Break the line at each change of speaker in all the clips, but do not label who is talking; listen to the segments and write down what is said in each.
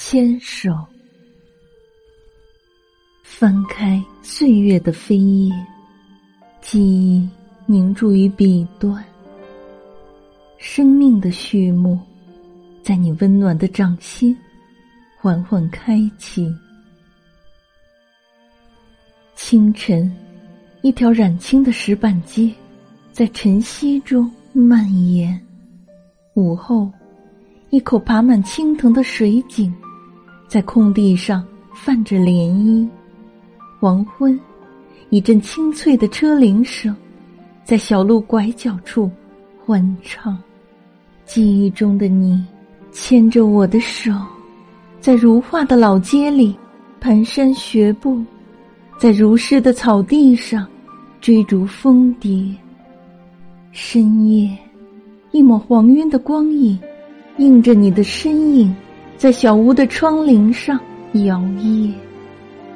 牵手，翻开岁月的飞页，记忆凝注于笔端。生命的序幕，在你温暖的掌心缓缓开启。清晨，一条染青的石板街，在晨曦中蔓延；午后，一口爬满青藤的水井。在空地上泛着涟漪，黄昏，一阵清脆的车铃声，在小路拐角处欢唱。记忆中的你，牵着我的手，在如画的老街里蹒跚学步，在如诗的草地上追逐蜂蝶。深夜，一抹黄晕的光影，映着你的身影。在小屋的窗棂上摇曳，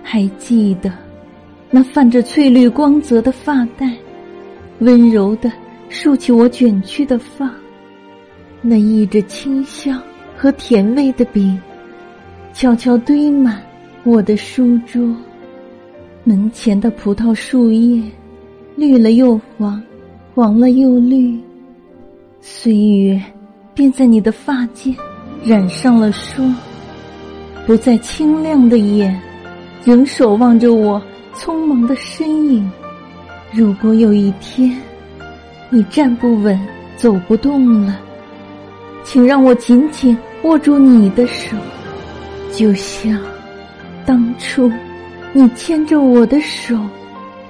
还记得那泛着翠绿光泽的发带，温柔的竖起我卷曲的发，那溢着清香和甜味的笔，悄悄堆满我的书桌。门前的葡萄树叶，绿了又黄，黄了又绿，岁月便在你的发间。染上了霜，不再清亮的眼，仍守望着我匆忙的身影。如果有一天，你站不稳，走不动了，请让我紧紧握住你的手，就像当初你牵着我的手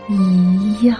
一样。